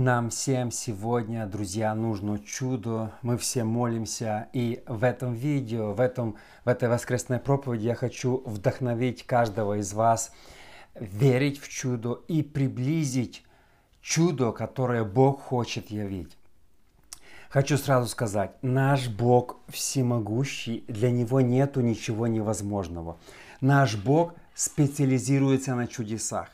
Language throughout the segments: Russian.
Нам всем сегодня, друзья, нужно чудо. Мы все молимся. И в этом видео, в, этом, в этой воскресной проповеди я хочу вдохновить каждого из вас верить в чудо и приблизить чудо, которое Бог хочет явить. Хочу сразу сказать, наш Бог всемогущий, для Него нету ничего невозможного. Наш Бог специализируется на чудесах.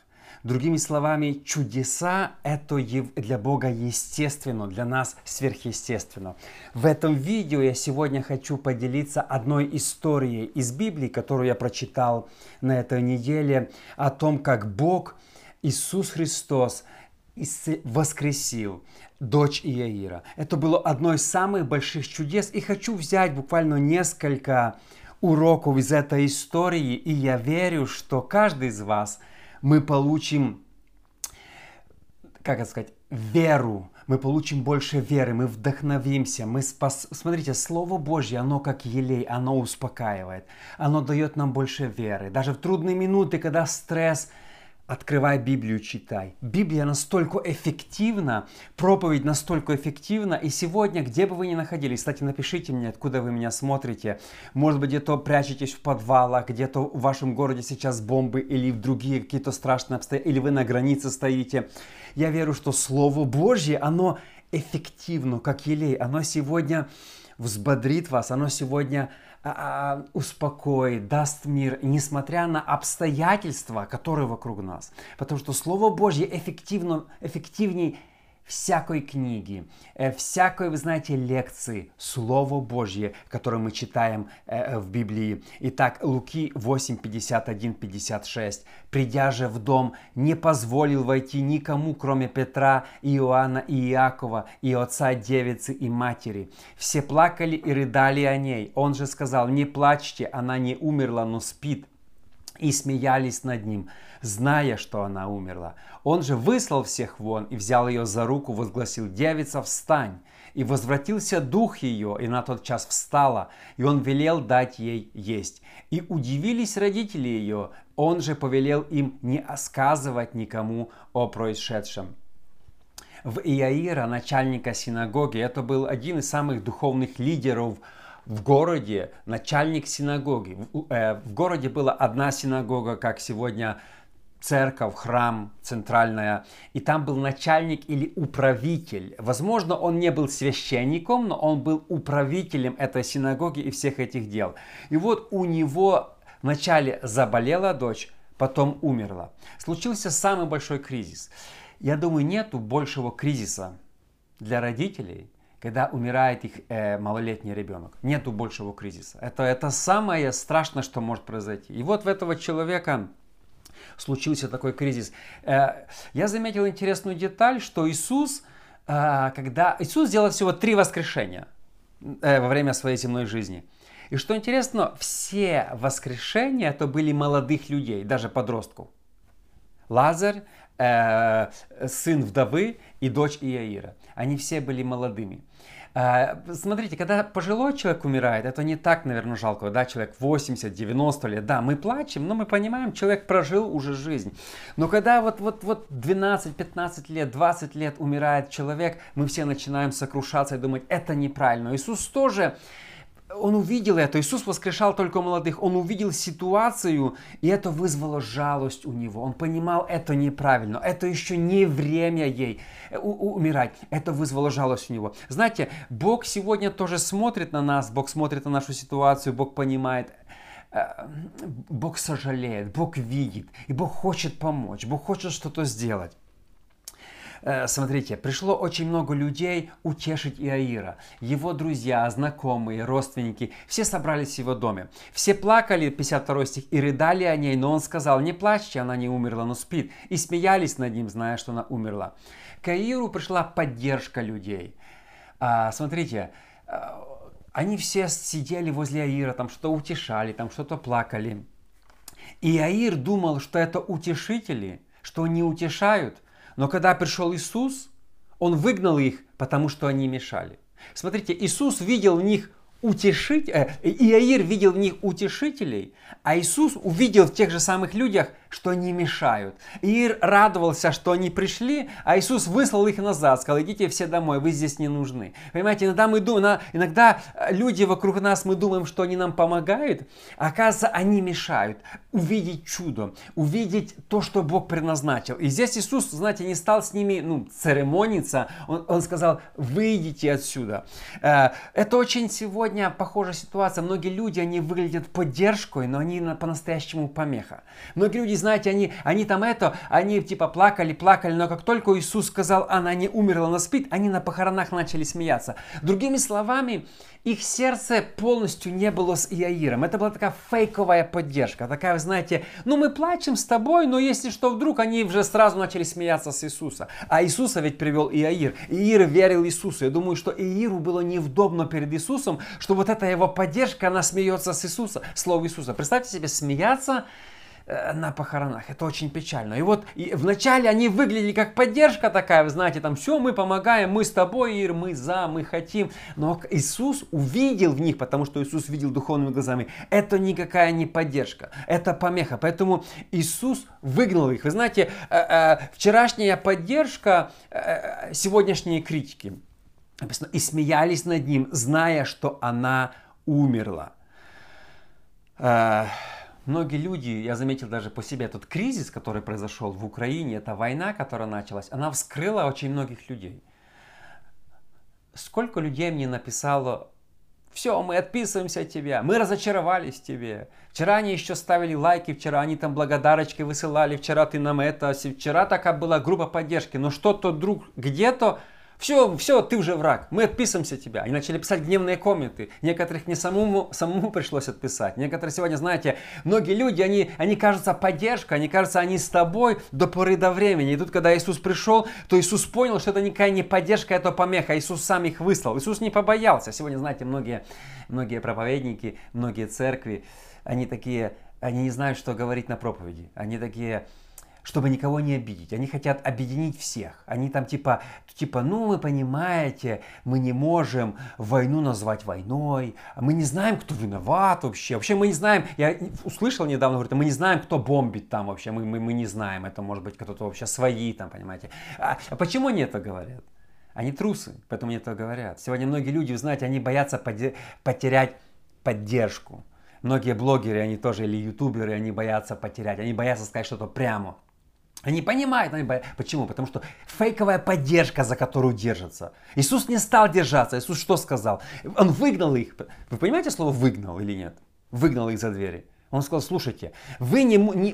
Другими словами, чудеса – это для Бога естественно, для нас сверхъестественно. В этом видео я сегодня хочу поделиться одной историей из Библии, которую я прочитал на этой неделе, о том, как Бог, Иисус Христос, воскресил дочь Иаира. Это было одно из самых больших чудес. И хочу взять буквально несколько уроков из этой истории. И я верю, что каждый из вас – мы получим, как это сказать, веру, мы получим больше веры, мы вдохновимся, мы спас... Смотрите, Слово Божье, оно как елей, оно успокаивает, оно дает нам больше веры. Даже в трудные минуты, когда стресс, Открывай Библию, читай. Библия настолько эффективна, проповедь настолько эффективна. И сегодня, где бы вы ни находились, кстати, напишите мне, откуда вы меня смотрите. Может быть, где-то прячетесь в подвалах, где-то в вашем городе сейчас бомбы или в другие какие-то страшные обстоятельства, или вы на границе стоите. Я верю, что Слово Божье, оно эффективно, как елей. Оно сегодня взбодрит вас, оно сегодня успокоит, даст мир, несмотря на обстоятельства, которые вокруг нас. Потому что Слово Божье эффективно, эффективнее всякой книги, э, всякой, вы знаете, лекции, Слово Божье, которое мы читаем э, в Библии. Итак, Луки 8, 51, 56. «Придя же в дом, не позволил войти никому, кроме Петра, Иоанна и Иакова, и отца девицы и матери. Все плакали и рыдали о ней. Он же сказал, не плачьте, она не умерла, но спит» и смеялись над ним, зная, что она умерла. Он же выслал всех вон и взял ее за руку, возгласил, «Девица, встань!» И возвратился дух ее, и на тот час встала, и он велел дать ей есть. И удивились родители ее, он же повелел им не сказывать никому о происшедшем. В Иаира, начальника синагоги, это был один из самых духовных лидеров в городе начальник синагоги. В, э, в городе была одна синагога, как сегодня церковь, храм центральная, и там был начальник или управитель. Возможно, он не был священником, но он был управителем этой синагоги и всех этих дел. И вот у него вначале заболела дочь, потом умерла. Случился самый большой кризис. Я думаю, нету большего кризиса для родителей, когда умирает их э, малолетний ребенок. Нету большего кризиса. Это, это самое страшное, что может произойти. И вот в этого человека случился такой кризис. Э, я заметил интересную деталь, что Иисус, э, когда Иисус сделал всего три воскрешения э, во время своей земной жизни. И что интересно, все воскрешения это были молодых людей, даже подростков. Лазарь, сын вдовы и дочь Иаира. Они все были молодыми. Э, смотрите, когда пожилой человек умирает, это не так, наверное, жалко, да, человек 80-90 лет, да, мы плачем, но мы понимаем, человек прожил уже жизнь. Но когда вот, вот, вот 12-15 лет, 20 лет умирает человек, мы все начинаем сокрушаться и думать, это неправильно. Иисус тоже он увидел это, Иисус воскрешал только молодых, он увидел ситуацию, и это вызвало жалость у него. Он понимал, это неправильно, это еще не время ей э, умирать. Это вызвало жалость у него. Знаете, Бог сегодня тоже смотрит на нас, Бог смотрит на нашу ситуацию, Бог понимает, э, Бог сожалеет, Бог видит, и Бог хочет помочь, Бог хочет что-то сделать. Э, смотрите, пришло очень много людей утешить Иаира. Его друзья, знакомые, родственники, все собрались в его доме. Все плакали, 52 стих, и рыдали о ней, но он сказал, не плачьте, она не умерла, но спит. И смеялись над ним, зная, что она умерла. К Аиру пришла поддержка людей. А, смотрите, э, они все сидели возле Аира, там что-то утешали, там что-то плакали. И Аир думал, что это утешители, что они утешают. Но когда пришел Иисус, Он выгнал их, потому что они мешали. Смотрите, Иисус видел в них утешить, э, Иаир видел в них утешителей, а Иисус увидел в тех же самых людях, что они мешают. Иир радовался, что они пришли, а Иисус выслал их назад, сказал, идите все домой, вы здесь не нужны. Понимаете, иногда мы думаем, иногда люди вокруг нас, мы думаем, что они нам помогают, а оказывается, они мешают увидеть чудо, увидеть то, что Бог предназначил. И здесь Иисус, знаете, не стал с ними ну, церемониться, он, он сказал, выйдите отсюда. Э, это очень сегодня похожая ситуация. Многие люди, они выглядят поддержкой, но они по-настоящему помеха. Многие люди, знаете, они, они там это, они типа плакали, плакали, но как только Иисус сказал, она не умерла, она спит, они на похоронах начали смеяться. Другими словами, их сердце полностью не было с Иаиром. Это была такая фейковая поддержка. Такая, вы знаете, ну мы плачем с тобой, но если что, вдруг они уже сразу начали смеяться с Иисуса. А Иисуса ведь привел Иаир. Иаир верил Иисусу. Я думаю, что Иаиру было неудобно перед Иисусом, что вот эта его поддержка, она смеется с Иисуса, слово Иисуса. Представьте себе, смеяться на похоронах. Это очень печально. И вот и вначале они выглядели как поддержка такая, вы знаете, там все, мы помогаем, мы с тобой, Ир, мы за, мы хотим. Но Иисус увидел в них, потому что Иисус видел духовными глазами, это никакая не поддержка, это помеха. Поэтому Иисус выгнал их. Вы знаете, э, э, вчерашняя поддержка, сегодняшние критики. И смеялись над ним, зная, что она умерла. Многие люди, я заметил даже по себе, этот кризис, который произошел в Украине, эта война, которая началась, она вскрыла очень многих людей. Сколько людей мне написало, все, мы отписываемся от тебя, мы разочаровались в тебе. Вчера они еще ставили лайки, вчера они там благодарочки высылали, вчера ты нам это, вчера такая была группа поддержки, но что-то вдруг где-то все, все, ты уже враг, мы отписываемся от тебя. Они начали писать гневные комменты. Некоторых мне самому, самому пришлось отписать. Некоторые сегодня, знаете, многие люди, они, они кажутся поддержкой, они кажутся, они с тобой до поры до времени. И тут, когда Иисус пришел, то Иисус понял, что это никакая не поддержка, это помеха. Иисус сам их выслал. Иисус не побоялся. Сегодня, знаете, многие, многие проповедники, многие церкви, они такие, они не знают, что говорить на проповеди. Они такие, чтобы никого не обидеть. Они хотят объединить всех. Они там типа, типа, ну вы понимаете, мы не можем войну назвать войной, мы не знаем, кто виноват вообще. Вообще мы не знаем, я услышал недавно, говорит, мы не знаем, кто бомбит там вообще, мы, мы, мы не знаем, это может быть кто-то вообще свои там, понимаете. А, а почему они это говорят? Они трусы, поэтому они это говорят. Сегодня многие люди, вы знаете, они боятся потерять поддержку. Многие блогеры, они тоже, или ютуберы, они боятся потерять, они боятся сказать что-то прямо. Они понимают, они боятся. Почему? Потому что фейковая поддержка, за которую держатся. Иисус не стал держаться. Иисус что сказал? Он выгнал их. Вы понимаете слово выгнал или нет? Выгнал их за двери. Он сказал, слушайте, вы не, не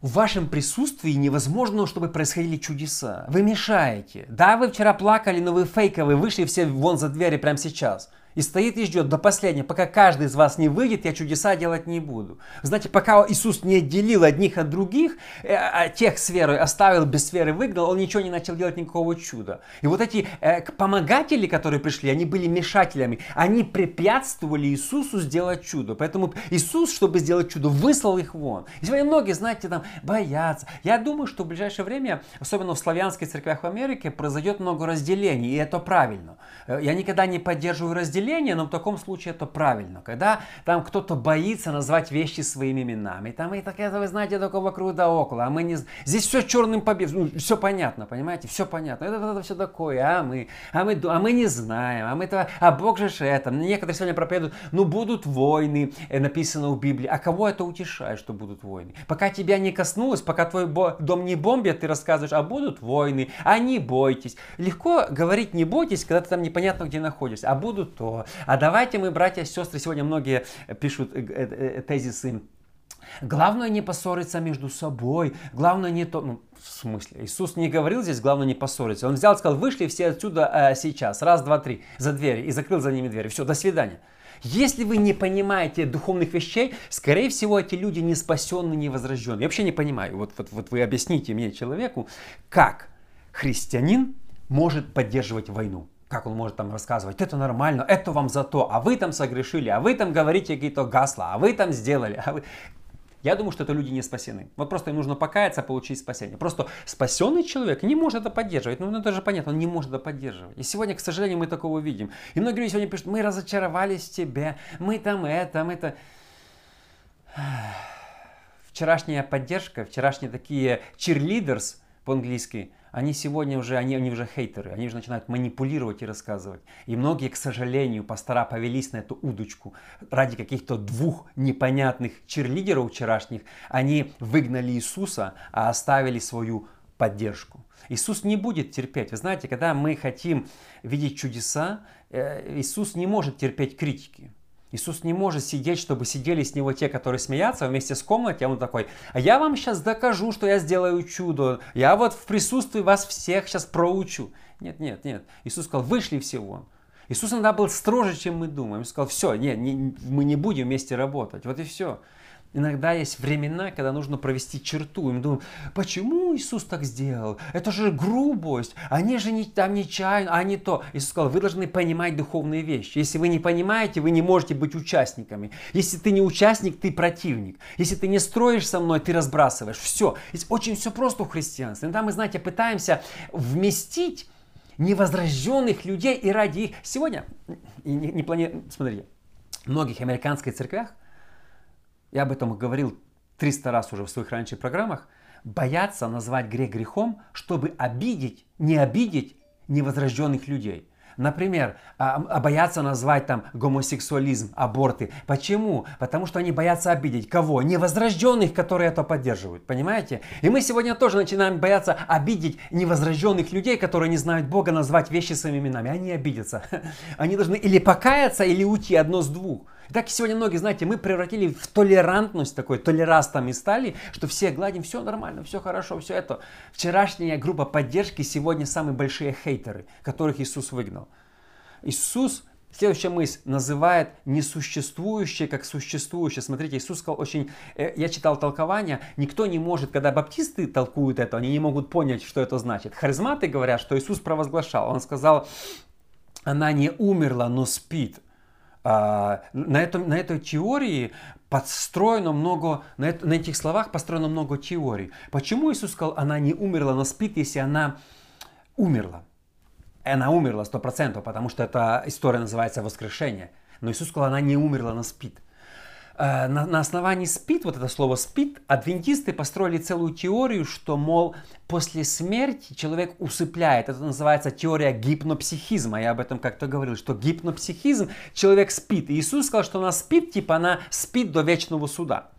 в вашем присутствии невозможно, чтобы происходили чудеса. Вы мешаете. Да, вы вчера плакали, но вы фейковые, вышли все вон за двери прямо сейчас и стоит и ждет до последнего, пока каждый из вас не выйдет, я чудеса делать не буду. Знаете, пока Иисус не отделил одних от других, э, а тех с верой оставил, без веры выгнал, он ничего не начал делать никакого чуда. И вот эти э, помогатели, которые пришли, они были мешателями, они препятствовали Иисусу сделать чудо. Поэтому Иисус, чтобы сделать чудо, выслал их вон. И сегодня многие, знаете, там боятся. Я думаю, что в ближайшее время, особенно в славянских церквях в Америке, произойдет много разделений, и это правильно. Э, я никогда не поддерживаю разделение, разделение, но в таком случае это правильно. Когда там кто-то боится назвать вещи своими именами, там и так это, вы знаете, только вокруг да около, а мы не... Здесь все черным по ну, все понятно, понимаете, все понятно. Это, это, это все такое, а мы, а мы, а мы не знаем, а мы то, а Бог же это. Некоторые сегодня проповедуют, ну будут войны, э, написано в Библии. А кого это утешает, что будут войны? Пока тебя не коснулось, пока твой дом не бомбит, ты рассказываешь, а будут войны, а не бойтесь. Легко говорить не бойтесь, когда ты там непонятно где находишься, а будут то, а давайте мы, братья сестры, сегодня многие пишут э, э, э, тезисы Главное не поссориться между собой. Главное не то... Ну, в смысле? Иисус не говорил здесь, главное не поссориться. Он взял и сказал, вышли все отсюда э, сейчас. Раз, два, три. За двери. И закрыл за ними двери. Все, до свидания. Если вы не понимаете духовных вещей, скорее всего, эти люди не спасенные, не возрожденные. Я вообще не понимаю. Вот, вот, вот вы объясните мне, человеку, как христианин может поддерживать войну как он может там рассказывать, это нормально, это вам за то, а вы там согрешили, а вы там говорите какие-то гасла, а вы там сделали. А вы... Я думаю, что это люди не спасены. Вот просто им нужно покаяться, получить спасение. Просто спасенный человек не может это поддерживать. Ну, это же понятно, он не может это поддерживать. И сегодня, к сожалению, мы такого видим. И многие люди сегодня пишут, мы разочаровались в тебе, мы там это, мы это. вчерашняя поддержка, вчерашние такие cheerleaders по-английски, они сегодня уже, они, они уже хейтеры, они уже начинают манипулировать и рассказывать. И многие, к сожалению, пастора повелись на эту удочку. Ради каких-то двух непонятных черлидеров вчерашних они выгнали Иисуса, а оставили свою поддержку. Иисус не будет терпеть. Вы знаете, когда мы хотим видеть чудеса, э, Иисус не может терпеть критики. Иисус не может сидеть, чтобы сидели с него те, которые смеятся вместе с комнатой, а он такой, а я вам сейчас докажу, что я сделаю чудо, я вот в присутствии вас всех сейчас проучу. Нет, нет, нет. Иисус сказал, вышли все вон. Иисус иногда был строже, чем мы думаем. Он сказал, все, нет, не, мы не будем вместе работать. Вот и все. Иногда есть времена, когда нужно провести черту. И мы думаем, почему Иисус так сделал? Это же грубость. Они же не, там нечаянно, а не то. Иисус сказал, вы должны понимать духовные вещи. Если вы не понимаете, вы не можете быть участниками. Если ты не участник, ты противник. Если ты не строишь со мной, ты разбрасываешь. Все. Здесь очень все просто у христианства. Иногда мы, знаете, пытаемся вместить невозрожденных людей и ради их. Сегодня, не, не плани... смотрите, в многих американских церквях я об этом говорил 300 раз уже в своих раньших программах, боятся назвать грех грехом, чтобы обидеть, не обидеть невозрожденных людей. Например, а, а боятся назвать там гомосексуализм, аборты. Почему? Потому что они боятся обидеть кого? Невозрожденных, которые это поддерживают. Понимаете? И мы сегодня тоже начинаем бояться обидеть невозрожденных людей, которые не знают Бога, назвать вещи своими именами. Они обидятся. Они должны или покаяться, или уйти одно с двух. Так сегодня многие, знаете, мы превратили в толерантность такой, толерастами стали, что все гладим, все нормально, все хорошо, все это. Вчерашняя группа поддержки сегодня самые большие хейтеры, которых Иисус выгнал. Иисус Следующая мысль называет несуществующее как существующее. Смотрите, Иисус сказал очень... Э, я читал толкование. Никто не может, когда баптисты толкуют это, они не могут понять, что это значит. Харизматы говорят, что Иисус провозглашал. Он сказал, она не умерла, но спит. А, на, этом, на этой теории подстроено много, на, это, на этих словах построено много теорий. Почему Иисус сказал, она не умерла, но спит, если она умерла? Она умерла сто процентов, потому что эта история называется воскрешение. Но Иисус сказал, она не умерла, она спит. Э, на, на основании спит, вот это слово спит, адвентисты построили целую теорию, что, мол, после смерти человек усыпляет. Это называется теория гипнопсихизма. Я об этом как-то говорил, что гипнопсихизм, человек спит. И Иисус сказал, что она спит, типа она спит до вечного суда.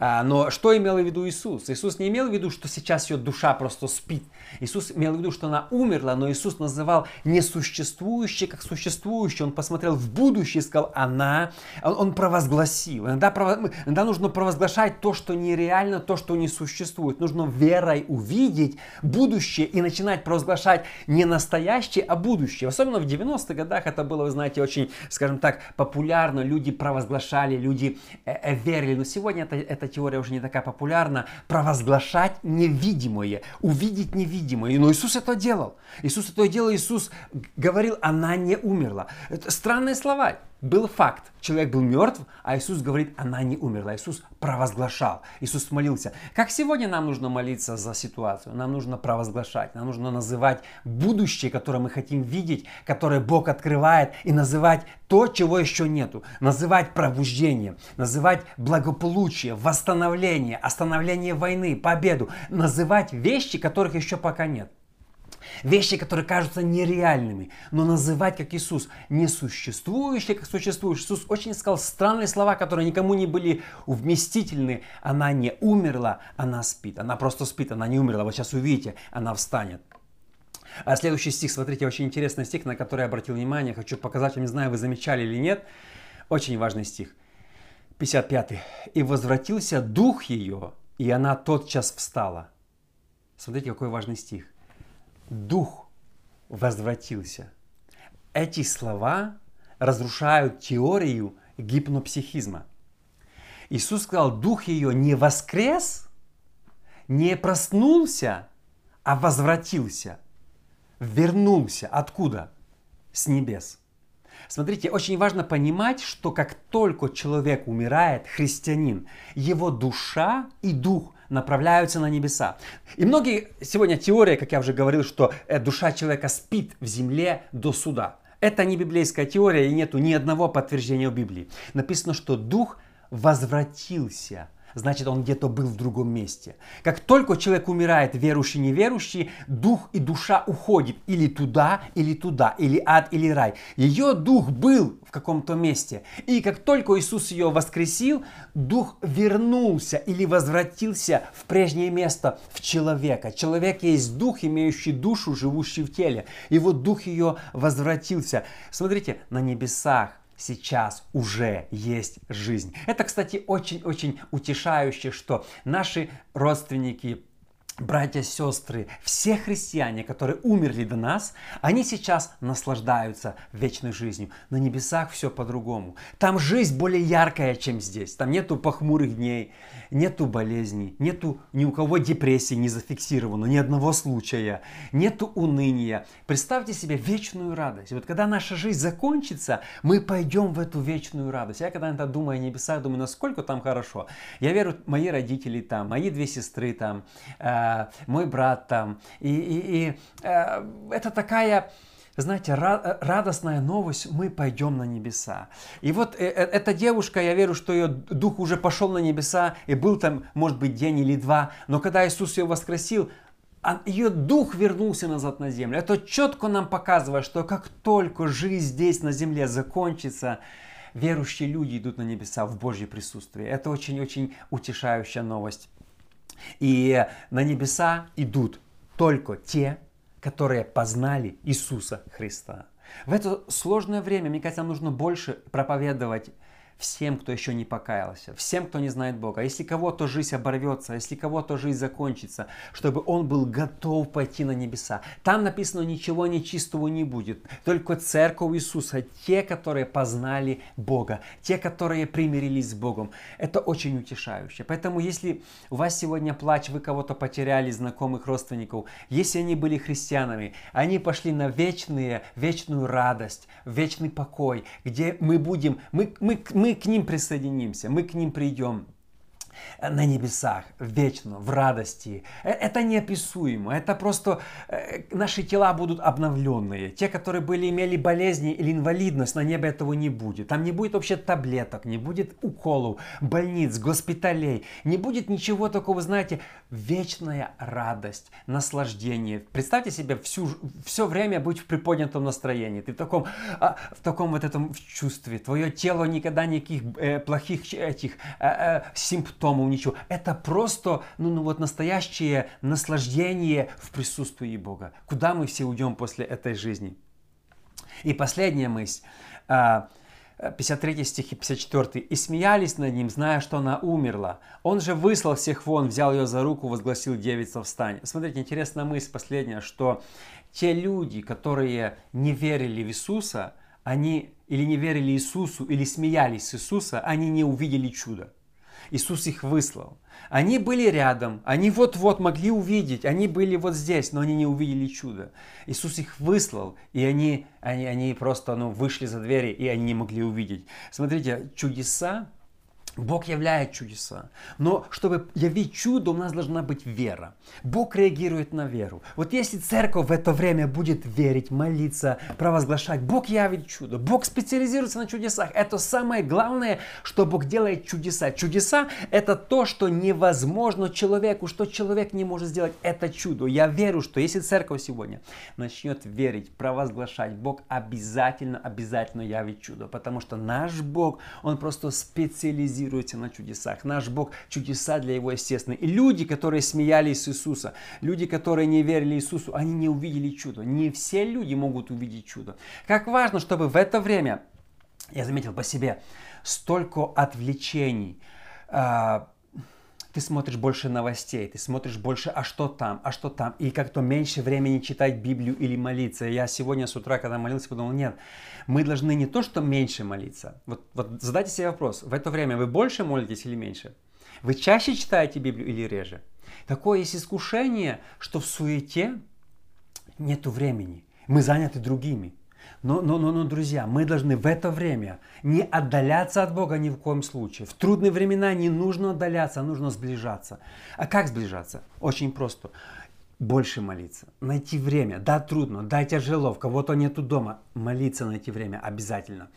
А, но что имел в виду Иисус? Иисус не имел в виду, что сейчас ее душа просто спит. Иисус имел в виду, что она умерла, но Иисус называл несуществующее как существующее. Он посмотрел в будущее и сказал, она, он, провозгласил. Иногда, иногда нужно провозглашать то, что нереально, то, что не существует. Нужно верой увидеть будущее и начинать провозглашать не настоящее, а будущее. Особенно в 90-х годах это было, вы знаете, очень, скажем так, популярно. Люди провозглашали, люди э, э, верили. Но сегодня это, это теория уже не такая популярна, провозглашать невидимое, увидеть невидимое. Но Иисус это делал. Иисус это делал, Иисус говорил, она не умерла. Это странные слова. Был факт, человек был мертв, а Иисус говорит, она не умерла. Иисус провозглашал, Иисус молился. Как сегодня нам нужно молиться за ситуацию? Нам нужно провозглашать, нам нужно называть будущее, которое мы хотим видеть, которое Бог открывает, и называть то, чего еще нету. Называть пробуждение, называть благополучие, восстановление, остановление войны, победу. Называть вещи, которых еще пока нет. Вещи, которые кажутся нереальными, но называть как Иисус несуществующее, как существующее. Иисус очень сказал странные слова, которые никому не были вместительны. Она не умерла, она спит. Она просто спит, она не умерла. Вот сейчас увидите, она встанет. А следующий стих, смотрите, очень интересный стих, на который я обратил внимание. Хочу показать вам, не знаю, вы замечали или нет. Очень важный стих. 55. «И возвратился дух ее, и она тотчас встала». Смотрите, какой важный стих дух возвратился. Эти слова разрушают теорию гипнопсихизма. Иисус сказал, дух ее не воскрес, не проснулся, а возвратился, вернулся. Откуда? С небес. Смотрите, очень важно понимать, что как только человек умирает, христианин, его душа и дух направляются на небеса. И многие сегодня теория, как я уже говорил, что э, душа человека спит в земле до суда. Это не библейская теория и нету ни одного подтверждения в Библии. Написано, что дух возвратился. Значит он где-то был в другом месте. Как только человек умирает, верующий, неверующий, дух и душа уходит или туда, или туда, или ад, или рай. Ее дух был в каком-то месте. И как только Иисус ее воскресил, дух вернулся или возвратился в прежнее место, в человека. Человек есть дух, имеющий душу, живущий в теле. И вот дух ее возвратился. Смотрите, на небесах сейчас уже есть жизнь. Это, кстати, очень-очень утешающе, что наши родственники, братья, сестры, все христиане, которые умерли до нас, они сейчас наслаждаются вечной жизнью. На небесах все по-другому. Там жизнь более яркая, чем здесь. Там нету похмурых дней, нету болезней, нету ни у кого депрессии не зафиксировано, ни одного случая, нету уныния. Представьте себе вечную радость. Вот когда наша жизнь закончится, мы пойдем в эту вечную радость. Я когда иногда думаю о небесах, думаю, насколько там хорошо. Я верю, мои родители там, мои две сестры там, э, мой брат там. И, и, и э, это такая знаете, радостная новость, мы пойдем на небеса. И вот э, э, эта девушка, я верю, что ее дух уже пошел на небеса, и был там, может быть, день или два, но когда Иисус ее воскресил, а ее дух вернулся назад на землю. Это четко нам показывает, что как только жизнь здесь на земле закончится, верующие люди идут на небеса в Божье присутствие. Это очень-очень утешающая новость. И на небеса идут только те, которые познали Иисуса Христа. В это сложное время, мне кажется, нам нужно больше проповедовать всем, кто еще не покаялся, всем, кто не знает Бога. Если кого-то жизнь оборвется, если кого-то жизнь закончится, чтобы он был готов пойти на небеса. Там написано, ничего нечистого не будет, только церковь Иисуса, те, которые познали Бога, те, которые примирились с Богом. Это очень утешающе. Поэтому, если у вас сегодня плач, вы кого-то потеряли, знакомых, родственников, если они были христианами, они пошли на вечные, вечную радость, вечный покой, где мы будем, мы, мы, мы мы к ним присоединимся, мы к ним придем на небесах, вечно, в радости. Э, это неописуемо. Это просто э, наши тела будут обновленные. Те, которые были, имели болезни или инвалидность, на небе этого не будет. Там не будет вообще таблеток, не будет уколов, больниц, госпиталей. Не будет ничего такого, знаете, вечная радость, наслаждение. Представьте себе всю, все время быть в приподнятом настроении. Ты в таком, а, в таком вот этом чувстве. Твое тело никогда никаких э, плохих этих э, симптомов симптомов, ничего. Это просто, ну, ну вот настоящее наслаждение в присутствии Бога. Куда мы все уйдем после этой жизни? И последняя мысль. 53 а, стих и 54. «И смеялись над ним, зная, что она умерла. Он же выслал всех вон, взял ее за руку, возгласил девица встань». Смотрите, интересная мысль последняя, что те люди, которые не верили в Иисуса, они или не верили Иисусу, или смеялись с Иисуса, они не увидели чудо. Иисус их выслал. Они были рядом, они вот-вот могли увидеть, они были вот здесь, но они не увидели чудо. Иисус их выслал, и они, они, они просто ну, вышли за двери, и они не могли увидеть. Смотрите, чудеса Бог являет чудеса. Но чтобы явить чудо, у нас должна быть вера. Бог реагирует на веру. Вот если церковь в это время будет верить, молиться, провозглашать, Бог явит чудо. Бог специализируется на чудесах. Это самое главное, что Бог делает чудеса. Чудеса – это то, что невозможно человеку, что человек не может сделать. Это чудо. Я верю, что если церковь сегодня начнет верить, провозглашать, Бог обязательно, обязательно явит чудо. Потому что наш Бог, Он просто специализируется фокусируете на чудесах. Наш Бог чудеса для Его естественны. И люди, которые смеялись с Иисуса, люди, которые не верили Иисусу, они не увидели чудо. Не все люди могут увидеть чудо. Как важно, чтобы в это время, я заметил по себе, столько отвлечений, а, ты смотришь больше новостей, ты смотришь больше, а что там, а что там, и как-то меньше времени читать Библию или молиться. Я сегодня с утра, когда молился, подумал, нет, мы должны не то, что меньше молиться. Вот, вот задайте себе вопрос, в это время вы больше молитесь или меньше? Вы чаще читаете Библию или реже? Такое есть искушение, что в суете нету времени. Мы заняты другими. Но, но, но, но, друзья, мы должны в это время не отдаляться от Бога ни в коем случае. В трудные времена не нужно отдаляться, а нужно сближаться. А как сближаться? Очень просто. Больше молиться, найти время. Да, трудно, да, тяжело, в кого-то нету дома. Молиться найти время обязательно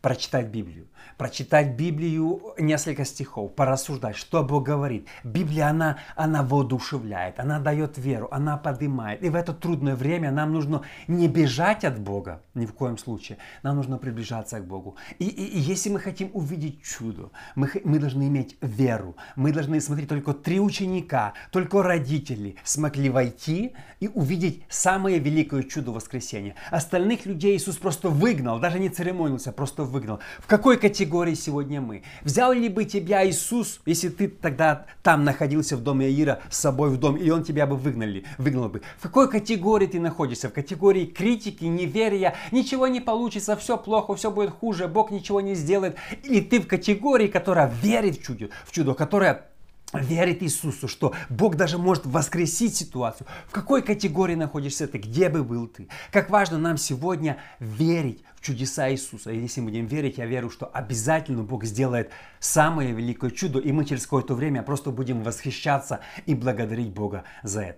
прочитать Библию. Прочитать Библию, несколько стихов, порассуждать, что Бог говорит. Библия, она, она воодушевляет, она дает веру, она поднимает. И в это трудное время нам нужно не бежать от Бога, ни в коем случае. Нам нужно приближаться к Богу. И, и, и если мы хотим увидеть чудо, мы, мы должны иметь веру. Мы должны смотреть только три ученика, только родители смогли войти и увидеть самое великое чудо воскресения. Остальных людей Иисус просто выгнал, даже не церемонился, просто выгнал выгнал. В какой категории сегодня мы? Взял ли бы тебя Иисус, если ты тогда там находился в доме Аира с собой в дом, и он тебя бы выгнали, выгнал бы? В какой категории ты находишься? В категории критики, неверия, ничего не получится, все плохо, все будет хуже, Бог ничего не сделает? Или ты в категории, которая верит в чудо, в чудо которая верит Иисусу, что Бог даже может воскресить ситуацию. В какой категории находишься ты? Где бы был ты? Как важно нам сегодня верить в чудеса Иисуса. И если мы будем верить, я верю, что обязательно Бог сделает самое великое чудо, и мы через какое-то время просто будем восхищаться и благодарить Бога за это.